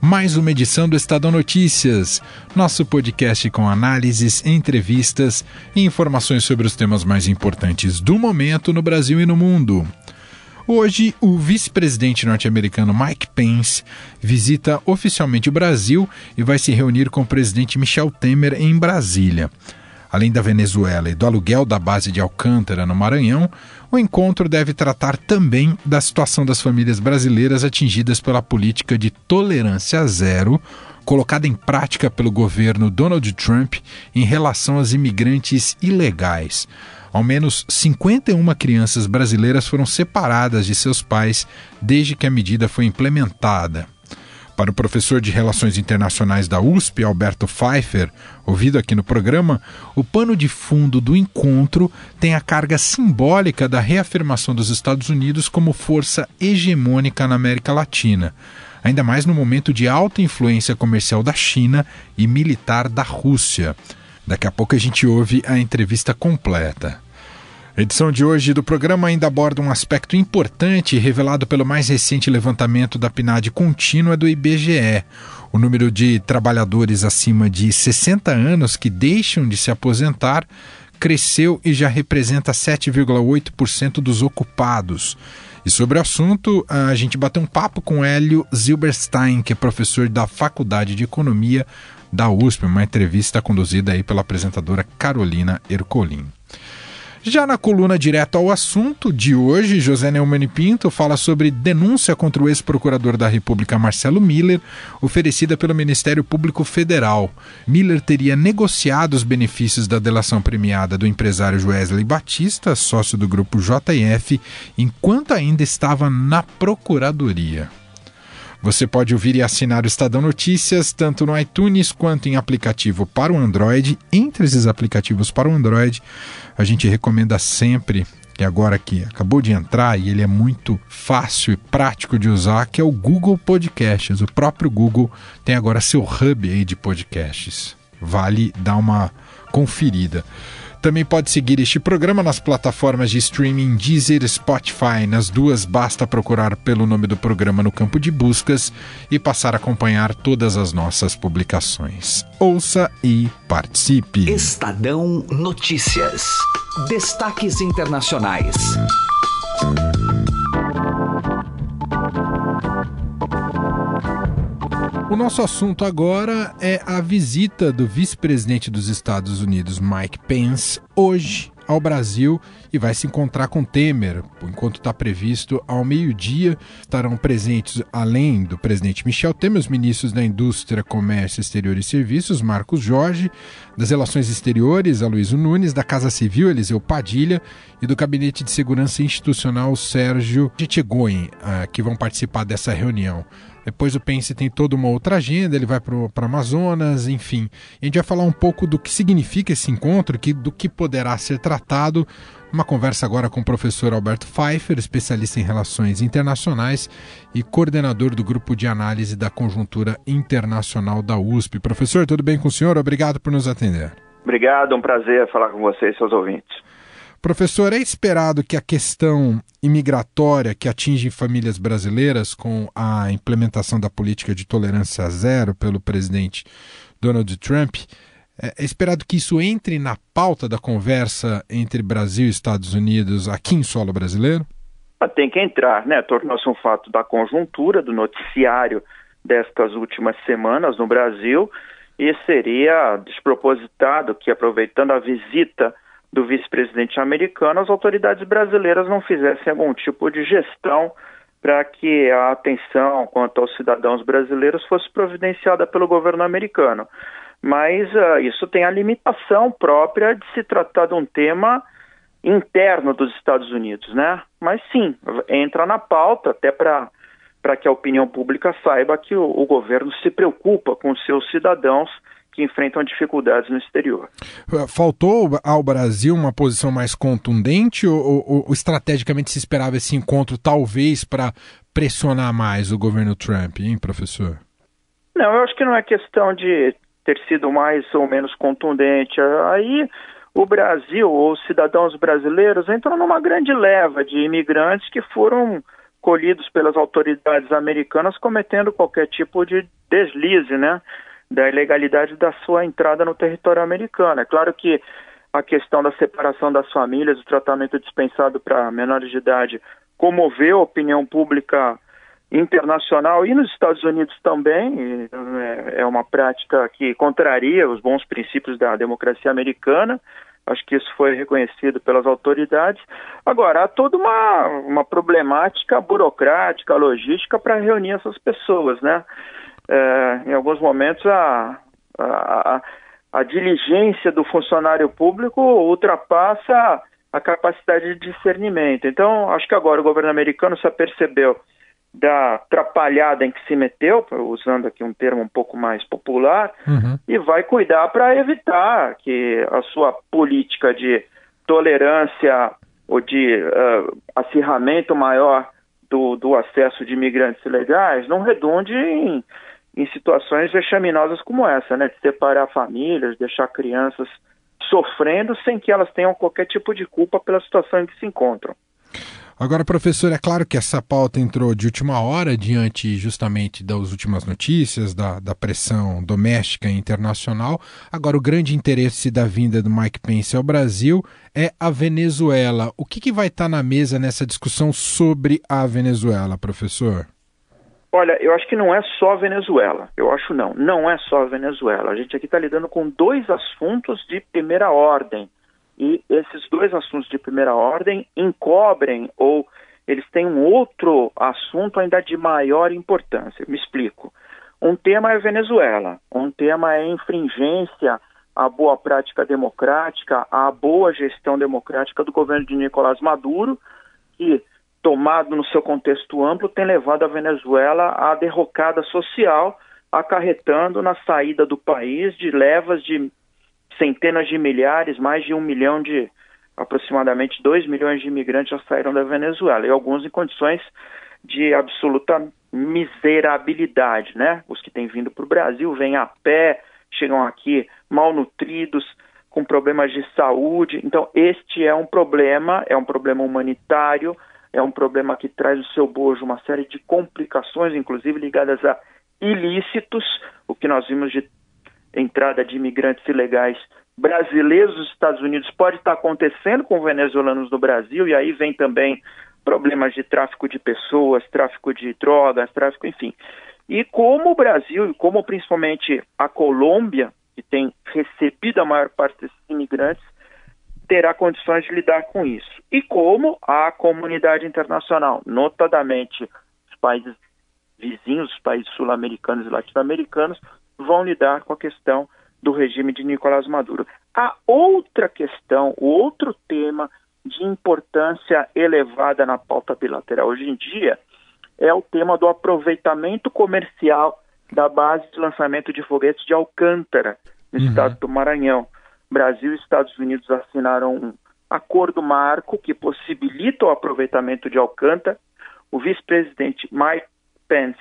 mais uma edição do Estadão Notícias, nosso podcast com análises, entrevistas e informações sobre os temas mais importantes do momento no Brasil e no mundo. Hoje, o vice-presidente norte-americano Mike Pence visita oficialmente o Brasil e vai se reunir com o presidente Michel Temer em Brasília. Além da Venezuela e do aluguel da base de Alcântara, no Maranhão, o encontro deve tratar também da situação das famílias brasileiras atingidas pela política de tolerância zero colocada em prática pelo governo Donald Trump em relação aos imigrantes ilegais. Ao menos 51 crianças brasileiras foram separadas de seus pais desde que a medida foi implementada. Para o professor de Relações Internacionais da USP, Alberto Pfeiffer, ouvido aqui no programa, o pano de fundo do encontro tem a carga simbólica da reafirmação dos Estados Unidos como força hegemônica na América Latina, ainda mais no momento de alta influência comercial da China e militar da Rússia. Daqui a pouco a gente ouve a entrevista completa. A edição de hoje do programa ainda aborda um aspecto importante revelado pelo mais recente levantamento da PNAD contínua do IBGE. O número de trabalhadores acima de 60 anos que deixam de se aposentar cresceu e já representa 7,8% dos ocupados. E sobre o assunto, a gente bateu um papo com Hélio Zilberstein, que é professor da Faculdade de Economia da USP, uma entrevista conduzida aí pela apresentadora Carolina Ercolim. Já na coluna direto ao assunto de hoje, José Neumann Pinto fala sobre denúncia contra o ex-procurador da República Marcelo Miller, oferecida pelo Ministério Público Federal. Miller teria negociado os benefícios da delação premiada do empresário Wesley Batista, sócio do grupo JF, enquanto ainda estava na Procuradoria. Você pode ouvir e assinar o Estadão Notícias tanto no iTunes quanto em aplicativo para o Android. Entre esses aplicativos para o Android, a gente recomenda sempre que agora que acabou de entrar e ele é muito fácil e prático de usar, que é o Google Podcasts. O próprio Google tem agora seu hub aí de podcasts. Vale dar uma conferida. Também pode seguir este programa nas plataformas de streaming Deezer e Spotify. Nas duas, basta procurar pelo nome do programa no campo de buscas e passar a acompanhar todas as nossas publicações. Ouça e participe. Estadão Notícias. Destaques internacionais. O nosso assunto agora é a visita do vice-presidente dos Estados Unidos, Mike Pence, hoje ao Brasil e vai se encontrar com Temer. Enquanto está previsto ao meio-dia. Estarão presentes, além do presidente Michel Temer, os ministros da Indústria, Comércio Exterior e Serviços, Marcos Jorge, das Relações Exteriores, Aloysio Nunes, da Casa Civil, Eliseu Padilha, e do Gabinete de Segurança Institucional, Sérgio Tchegoin, ah, que vão participar dessa reunião. Depois o Pence tem toda uma outra agenda, ele vai para Amazonas, enfim. A gente vai falar um pouco do que significa esse encontro, que, do que poderá ser tratado. Uma conversa agora com o professor Alberto Pfeiffer, especialista em relações internacionais e coordenador do grupo de análise da conjuntura internacional da USP. Professor, tudo bem com o senhor? Obrigado por nos atender. Obrigado, um prazer falar com vocês seus ouvintes. Professor, é esperado que a questão imigratória que atinge famílias brasileiras com a implementação da política de tolerância zero pelo presidente Donald Trump, é, é esperado que isso entre na pauta da conversa entre Brasil e Estados Unidos aqui em solo brasileiro? Ah, tem que entrar, né? Tornou-se um fato da conjuntura, do noticiário destas últimas semanas no Brasil, e seria despropositado que, aproveitando a visita do vice-presidente americano, as autoridades brasileiras não fizessem algum tipo de gestão para que a atenção quanto aos cidadãos brasileiros fosse providenciada pelo governo americano. Mas uh, isso tem a limitação própria de se tratar de um tema interno dos Estados Unidos, né? Mas sim, entra na pauta até para para que a opinião pública saiba que o, o governo se preocupa com seus cidadãos que enfrentam dificuldades no exterior. Faltou ao Brasil uma posição mais contundente ou, ou, ou estrategicamente se esperava esse encontro talvez para pressionar mais o governo Trump, hein, professor? Não, eu acho que não é questão de ter sido mais ou menos contundente. Aí o Brasil, ou os cidadãos brasileiros, entram numa grande leva de imigrantes que foram colhidos pelas autoridades americanas cometendo qualquer tipo de deslize, né? Da ilegalidade da sua entrada no território americano. É claro que a questão da separação das famílias, o tratamento dispensado para menores de idade, comoveu a opinião pública internacional e nos Estados Unidos também. É, é uma prática que contraria os bons princípios da democracia americana. Acho que isso foi reconhecido pelas autoridades. Agora, há toda uma, uma problemática burocrática, logística para reunir essas pessoas, né? É, em alguns momentos, a, a, a diligência do funcionário público ultrapassa a capacidade de discernimento. Então, acho que agora o governo americano se apercebeu da atrapalhada em que se meteu, usando aqui um termo um pouco mais popular, uhum. e vai cuidar para evitar que a sua política de tolerância ou de uh, acirramento maior do, do acesso de imigrantes ilegais não redunde em, em situações vexaminosas como essa, né? De separar famílias, deixar crianças sofrendo sem que elas tenham qualquer tipo de culpa pela situação em que se encontram. Agora, professor, é claro que essa pauta entrou de última hora, diante justamente das últimas notícias, da, da pressão doméstica e internacional. Agora, o grande interesse da vinda do Mike Pence ao Brasil é a Venezuela. O que, que vai estar na mesa nessa discussão sobre a Venezuela, professor? Olha, eu acho que não é só Venezuela. Eu acho não. Não é só Venezuela. A gente aqui está lidando com dois assuntos de primeira ordem. E esses dois assuntos de primeira ordem encobrem ou eles têm um outro assunto ainda de maior importância. Me explico. Um tema é Venezuela, um tema é infringência à boa prática democrática, à boa gestão democrática do governo de Nicolás Maduro, que, tomado no seu contexto amplo, tem levado a Venezuela à derrocada social, acarretando na saída do país de levas de centenas de milhares, mais de um milhão de, aproximadamente dois milhões de imigrantes já saíram da Venezuela, e alguns em condições de absoluta miserabilidade, né? Os que têm vindo para o Brasil vêm a pé, chegam aqui malnutridos, com problemas de saúde. Então, este é um problema, é um problema humanitário, é um problema que traz o seu bojo uma série de complicações, inclusive ligadas a ilícitos, o que nós vimos de entrada de imigrantes ilegais brasileiros nos Estados Unidos pode estar acontecendo com venezuelanos no Brasil, e aí vem também problemas de tráfico de pessoas, tráfico de drogas, tráfico, enfim. E como o Brasil, e como principalmente a Colômbia, que tem recebido a maior parte desses imigrantes, terá condições de lidar com isso. E como a comunidade internacional, notadamente os países vizinhos, os países sul-americanos e latino-americanos, vão lidar com a questão do regime de Nicolás Maduro. A outra questão, o outro tema de importância elevada na pauta bilateral hoje em dia é o tema do aproveitamento comercial da base de lançamento de foguetes de Alcântara, no uhum. estado do Maranhão. Brasil e Estados Unidos assinaram um acordo marco que possibilita o aproveitamento de Alcântara. O vice-presidente Mike Pence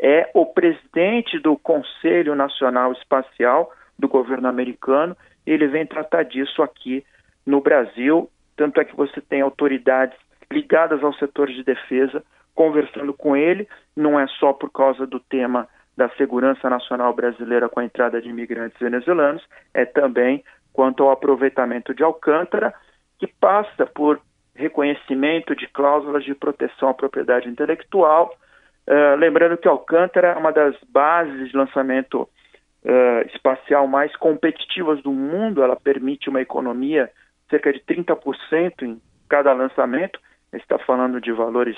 é o presidente do Conselho Nacional Espacial do governo americano. Ele vem tratar disso aqui no Brasil. Tanto é que você tem autoridades ligadas ao setor de defesa conversando com ele. Não é só por causa do tema da segurança nacional brasileira com a entrada de imigrantes venezuelanos, é também quanto ao aproveitamento de Alcântara, que passa por reconhecimento de cláusulas de proteção à propriedade intelectual, Uh, lembrando que Alcântara é uma das bases de lançamento uh, espacial mais competitivas do mundo, ela permite uma economia cerca de 30% em cada lançamento, está falando de valores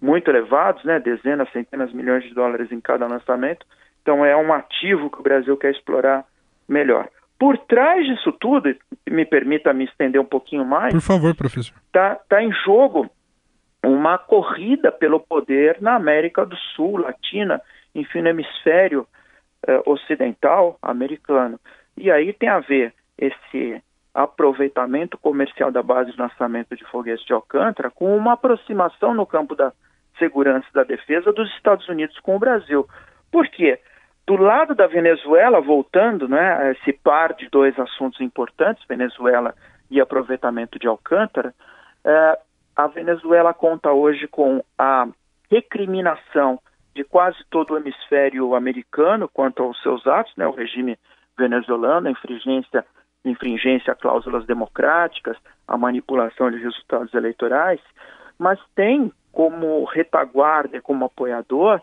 muito elevados, né, dezenas, centenas de milhões de dólares em cada lançamento, então é um ativo que o Brasil quer explorar melhor. Por trás disso tudo, me permita me estender um pouquinho mais. Por favor, professor. Está tá em jogo uma corrida pelo poder na América do Sul, Latina, enfim, no hemisfério eh, ocidental americano. E aí tem a ver esse aproveitamento comercial da base de lançamento de foguetes de Alcântara com uma aproximação no campo da segurança e da defesa dos Estados Unidos com o Brasil. Por quê? Do lado da Venezuela, voltando, né, esse par de dois assuntos importantes, Venezuela e aproveitamento de Alcântara, eh, a Venezuela conta hoje com a recriminação de quase todo o hemisfério americano quanto aos seus atos, né, o regime venezuelano, a infringência, infringência a cláusulas democráticas, a manipulação de resultados eleitorais, mas tem como retaguarda, como apoiador,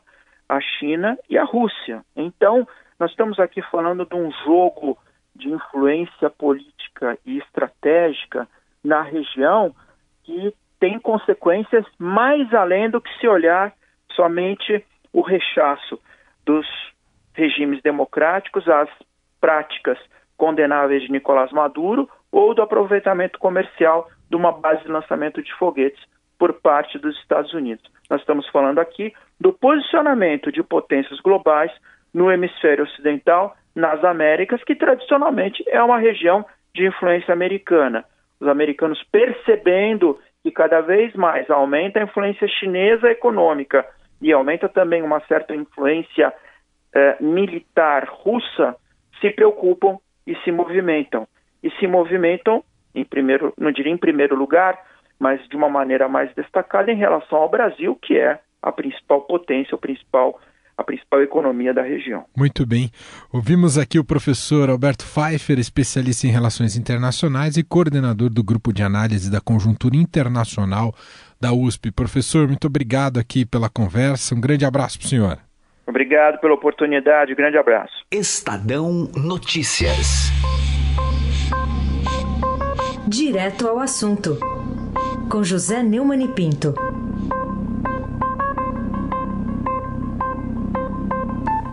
a China e a Rússia. Então, nós estamos aqui falando de um jogo de influência política e estratégica na região que tem consequências mais além do que se olhar somente o rechaço dos regimes democráticos às práticas condenáveis de Nicolás Maduro ou do aproveitamento comercial de uma base de lançamento de foguetes por parte dos Estados Unidos. Nós estamos falando aqui do posicionamento de potências globais no hemisfério ocidental, nas Américas, que tradicionalmente é uma região de influência americana. Os americanos percebendo que cada vez mais aumenta a influência chinesa econômica e aumenta também uma certa influência eh, militar russa, se preocupam e se movimentam. E se movimentam, em primeiro, não diria em primeiro lugar, mas de uma maneira mais destacada em relação ao Brasil, que é a principal potência, o principal a principal economia da região. Muito bem. Ouvimos aqui o professor Alberto Pfeiffer, especialista em relações internacionais e coordenador do grupo de análise da conjuntura internacional da USP. Professor, muito obrigado aqui pela conversa. Um grande abraço para o senhor. Obrigado pela oportunidade. Grande abraço. Estadão Notícias. Direto ao assunto com José Neumann e Pinto.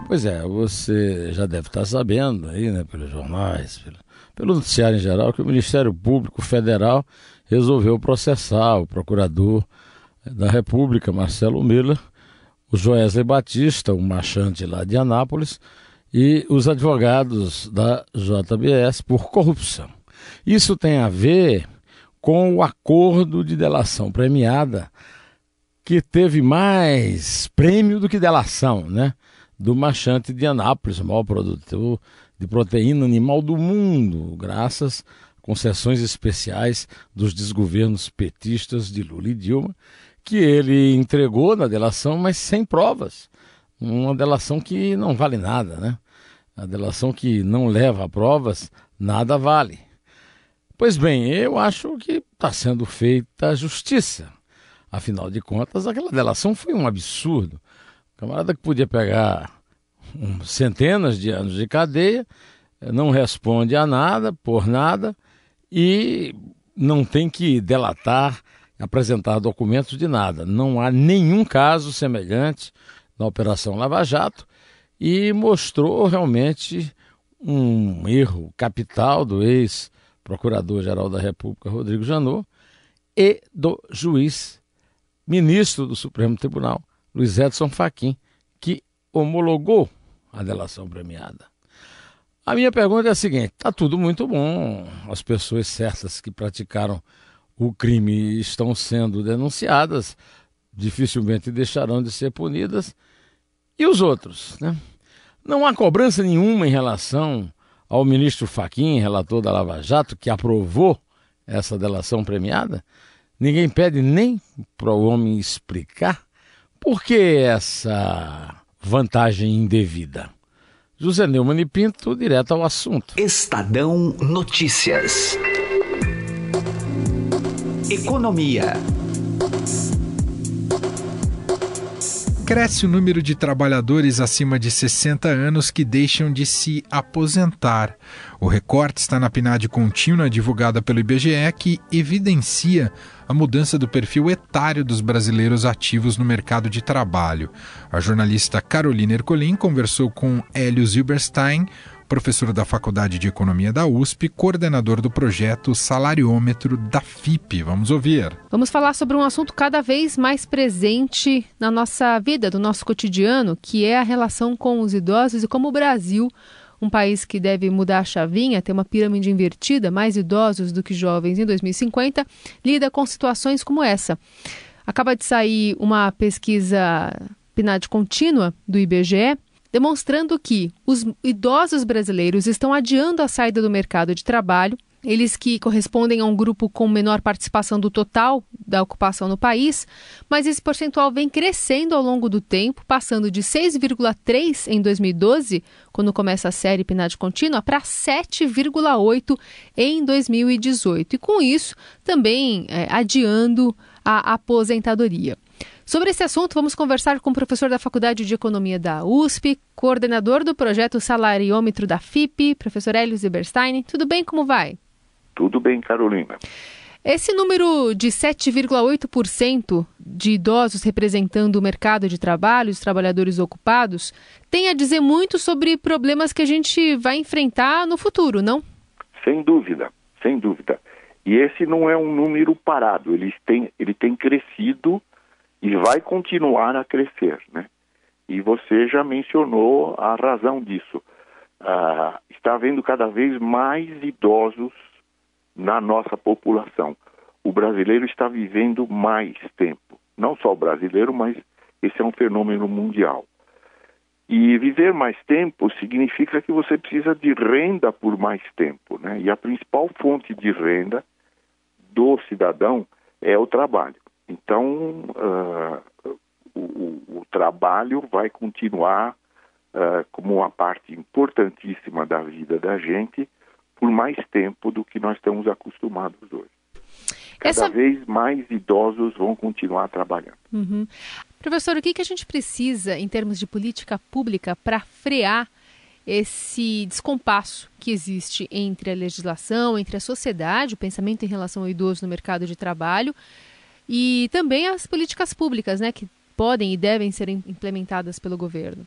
Pois é, você já deve estar sabendo aí, né, pelos jornais, pelo, pelo noticiário em geral, que o Ministério Público Federal resolveu processar o procurador da República, Marcelo Miller, o Joesley Batista, um marchante lá de Anápolis, e os advogados da JBS por corrupção. Isso tem a ver com o acordo de delação premiada, que teve mais prêmio do que delação, né? Do Machante de Anápolis, o maior produtor de proteína animal do mundo, graças a concessões especiais dos desgovernos petistas de Lula e Dilma, que ele entregou na delação, mas sem provas. Uma delação que não vale nada, né? A delação que não leva a provas, nada vale. Pois bem, eu acho que está sendo feita justiça. Afinal de contas, aquela delação foi um absurdo. O camarada que podia pegar centenas de anos de cadeia, não responde a nada, por nada, e não tem que delatar, apresentar documentos de nada. Não há nenhum caso semelhante na Operação Lava Jato e mostrou realmente um erro capital do ex Procurador-Geral da República, Rodrigo Janot, e do juiz ministro do Supremo Tribunal, Luiz Edson Fachin, que homologou a delação premiada. A minha pergunta é a seguinte: está tudo muito bom, as pessoas certas que praticaram o crime estão sendo denunciadas, dificilmente deixarão de ser punidas, e os outros? Né? Não há cobrança nenhuma em relação ao ministro Faquim, relator da Lava Jato, que aprovou essa delação premiada, ninguém pede nem para o homem explicar por que essa vantagem indevida. José Neumann e Pinto, direto ao assunto. Estadão Notícias. Economia. Cresce o número de trabalhadores acima de 60 anos que deixam de se aposentar. O recorte está na PNAD contínua divulgada pelo IBGE que evidencia a mudança do perfil etário dos brasileiros ativos no mercado de trabalho. A jornalista Carolina Ercolim conversou com Hélio Zilberstein, professor da Faculdade de Economia da USP, coordenador do projeto Salariômetro da FIP. Vamos ouvir. Vamos falar sobre um assunto cada vez mais presente na nossa vida, do nosso cotidiano, que é a relação com os idosos e como o Brasil um país que deve mudar a chavinha, ter uma pirâmide invertida, mais idosos do que jovens em 2050, lida com situações como essa. Acaba de sair uma pesquisa PNAD contínua do IBGE, demonstrando que os idosos brasileiros estão adiando a saída do mercado de trabalho eles que correspondem a um grupo com menor participação do total da ocupação no país, mas esse percentual vem crescendo ao longo do tempo, passando de 6,3 em 2012, quando começa a série PNAD contínua, para 7,8 em 2018. E com isso, também é, adiando a aposentadoria. Sobre esse assunto, vamos conversar com o professor da Faculdade de Economia da USP, coordenador do projeto Salariômetro da FIP, professor Hélio Zieberstein. Tudo bem? Como vai? Tudo bem, Carolina. Esse número de 7,8% de idosos representando o mercado de trabalho, os trabalhadores ocupados, tem a dizer muito sobre problemas que a gente vai enfrentar no futuro, não? Sem dúvida, sem dúvida. E esse não é um número parado, ele tem, ele tem crescido e vai continuar a crescer, né? E você já mencionou a razão disso. Ah, está havendo cada vez mais idosos na nossa população. O brasileiro está vivendo mais tempo. Não só o brasileiro, mas esse é um fenômeno mundial. E viver mais tempo significa que você precisa de renda por mais tempo, né? E a principal fonte de renda do cidadão é o trabalho. Então, uh, o, o, trabalho vai continuar uh, como uma parte importantíssima da vida da gente, por mais tempo do que nós estamos acostumados hoje. Cada Essa... vez mais idosos vão continuar trabalhando. Uhum. Professor, o que, que a gente precisa em termos de política pública para frear esse descompasso que existe entre a legislação, entre a sociedade, o pensamento em relação ao idoso no mercado de trabalho e também as políticas públicas, né, que podem e devem ser implementadas pelo governo?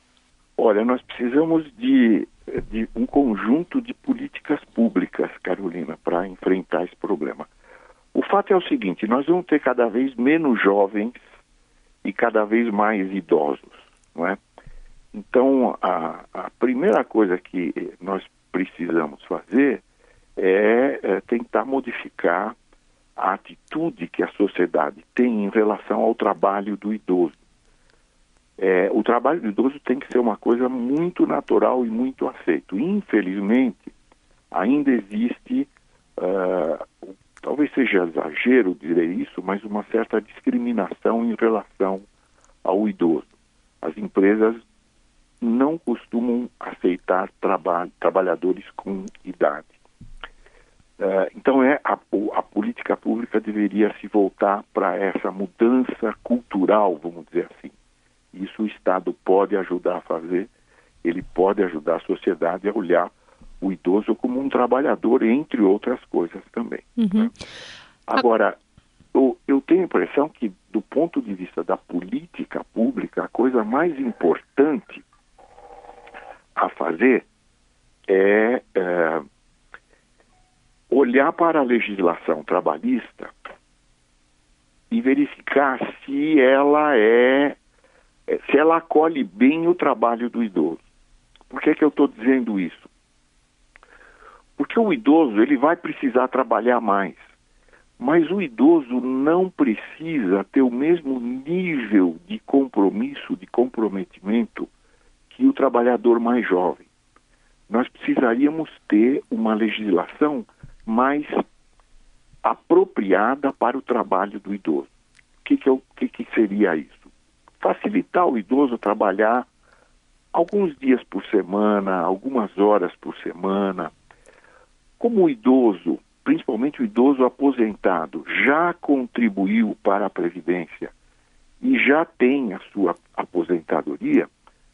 Olha, nós precisamos de, de um conjunto de políticas públicas, Carolina, para enfrentar esse problema. O fato é o seguinte: nós vamos ter cada vez menos jovens e cada vez mais idosos, não é? Então, a, a primeira coisa que nós precisamos fazer é, é tentar modificar a atitude que a sociedade tem em relação ao trabalho do idoso. É, o trabalho do idoso tem que ser uma coisa muito natural e muito aceito. Infelizmente, ainda existe, uh, talvez seja exagero dizer isso, mas uma certa discriminação em relação ao idoso. As empresas não costumam aceitar traba trabalhadores com idade. Uh, então é a, a, política pública deveria se voltar para essa mudança cultural, vamos dizer assim. Isso o Estado pode ajudar a fazer, ele pode ajudar a sociedade a olhar o idoso como um trabalhador, entre outras coisas também. Uhum. Né? Agora, eu, eu tenho a impressão que, do ponto de vista da política pública, a coisa mais importante a fazer é, é olhar para a legislação trabalhista e verificar se ela é é, se ela acolhe bem o trabalho do idoso. Por que, que eu estou dizendo isso? Porque o idoso ele vai precisar trabalhar mais, mas o idoso não precisa ter o mesmo nível de compromisso, de comprometimento que o trabalhador mais jovem. Nós precisaríamos ter uma legislação mais apropriada para o trabalho do idoso. O que, que, que, que seria isso? facilitar o idoso trabalhar alguns dias por semana, algumas horas por semana. Como o idoso, principalmente o idoso aposentado, já contribuiu para a Previdência e já tem a sua aposentadoria,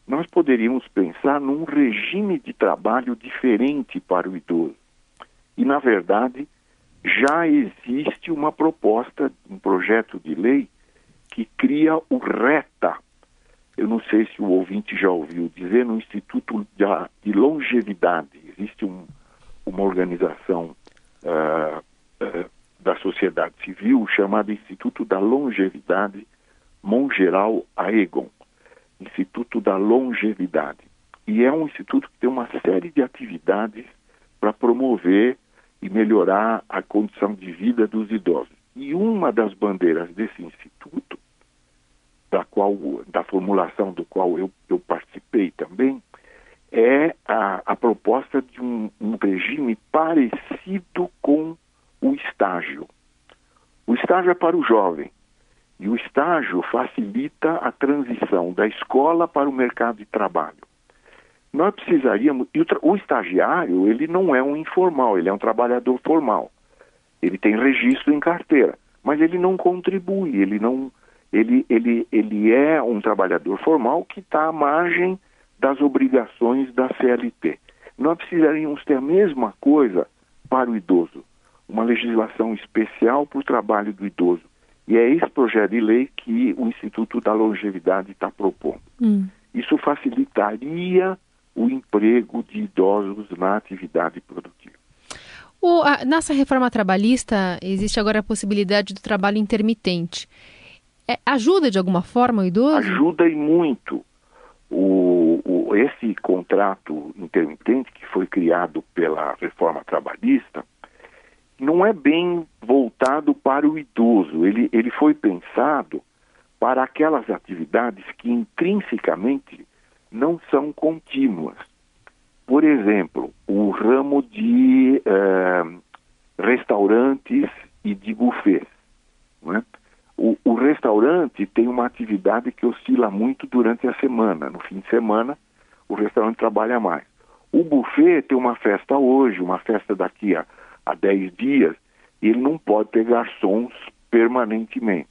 nós poderíamos pensar num regime de trabalho diferente para o idoso. E, na verdade, já existe uma proposta, um projeto de lei que cria o RETA. Eu não sei se o ouvinte já ouviu dizer no Instituto de Longevidade, Existe um, uma organização uh, uh, da sociedade civil chamada Instituto da Longevidade Mongeral Aegon, Instituto da Longevidade. E é um instituto que tem uma série de atividades para promover e melhorar a condição de vida dos idosos. E uma das bandeiras desse instituto, da qual da formulação do qual eu, eu participei também, é a, a proposta de um, um regime parecido com o estágio. O estágio é para o jovem e o estágio facilita a transição da escola para o mercado de trabalho. Nós precisaríamos. E o, o estagiário, ele não é um informal, ele é um trabalhador formal. Ele tem registro em carteira, mas ele não contribui, ele não. Ele, ele, ele é um trabalhador formal que está à margem das obrigações da CLT. Nós precisaríamos ter a mesma coisa para o idoso, uma legislação especial para o trabalho do idoso. E é esse projeto de lei que o Instituto da Longevidade está propondo. Hum. Isso facilitaria o emprego de idosos na atividade produtiva. O, a, nessa reforma trabalhista, existe agora a possibilidade do trabalho intermitente. É, ajuda de alguma forma o idoso? Ajuda e muito. O, o, esse contrato intermitente que foi criado pela reforma trabalhista não é bem voltado para o idoso. Ele, ele foi pensado para aquelas atividades que intrinsecamente não são contínuas. Por exemplo, o ramo de eh, restaurantes e de buffets. Né? O, o, restaurante tem uma atividade que oscila muito durante a semana. No fim de semana, o restaurante trabalha mais. O buffet tem uma festa hoje, uma festa daqui a, a 10 dias, e ele não pode ter garçons permanentemente.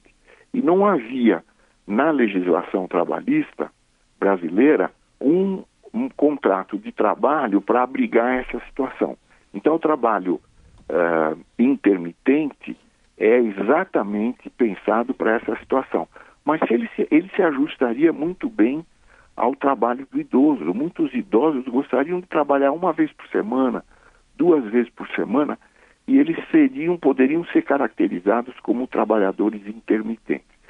E não havia na legislação trabalhista brasileira um, um contrato de trabalho para abrigar essa situação. Então, o trabalho uh, intermitente é exatamente pensado para essa situação. Mas ele se, ele se ajustaria muito bem ao trabalho do idoso. Muitos idosos gostariam de trabalhar uma vez por semana, duas vezes por semana, e eles seriam, poderiam ser caracterizados como trabalhadores intermitentes.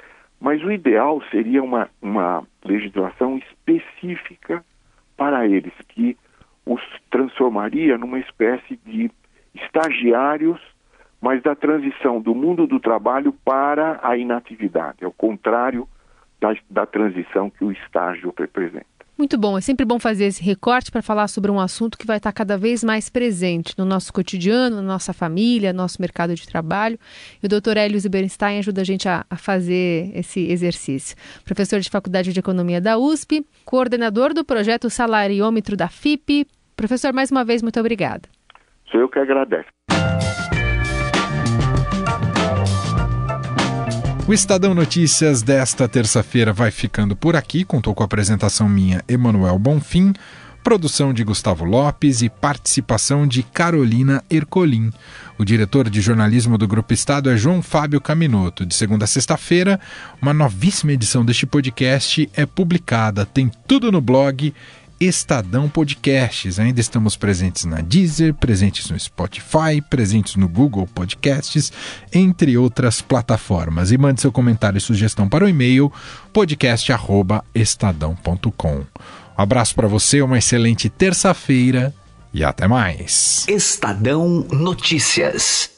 Mas o ideal seria uma, uma legislação específica para eles, que os transformaria numa espécie de estagiários, mas da transição do mundo do trabalho para a inatividade, ao contrário da, da transição que o estágio representa. Muito bom, é sempre bom fazer esse recorte para falar sobre um assunto que vai estar cada vez mais presente no nosso cotidiano, na nossa família, no nosso mercado de trabalho. E o doutor Hélio Bernstein ajuda a gente a, a fazer esse exercício. Professor de Faculdade de Economia da USP, coordenador do projeto Salariômetro da FIP. Professor, mais uma vez, muito obrigada. Sou eu que agradeço. O Estadão Notícias desta terça-feira vai ficando por aqui. Contou com a apresentação minha, Emanuel Bonfim, produção de Gustavo Lopes e participação de Carolina Ercolim. O diretor de jornalismo do Grupo Estado é João Fábio Caminoto. De segunda a sexta-feira, uma novíssima edição deste podcast é publicada. Tem tudo no blog Estadão Podcasts. Ainda estamos presentes na Deezer, presentes no Spotify, presentes no Google Podcasts, entre outras plataformas. E mande seu comentário e sugestão para o e-mail podcast@estadão.com. Um abraço para você, uma excelente terça-feira e até mais. Estadão Notícias.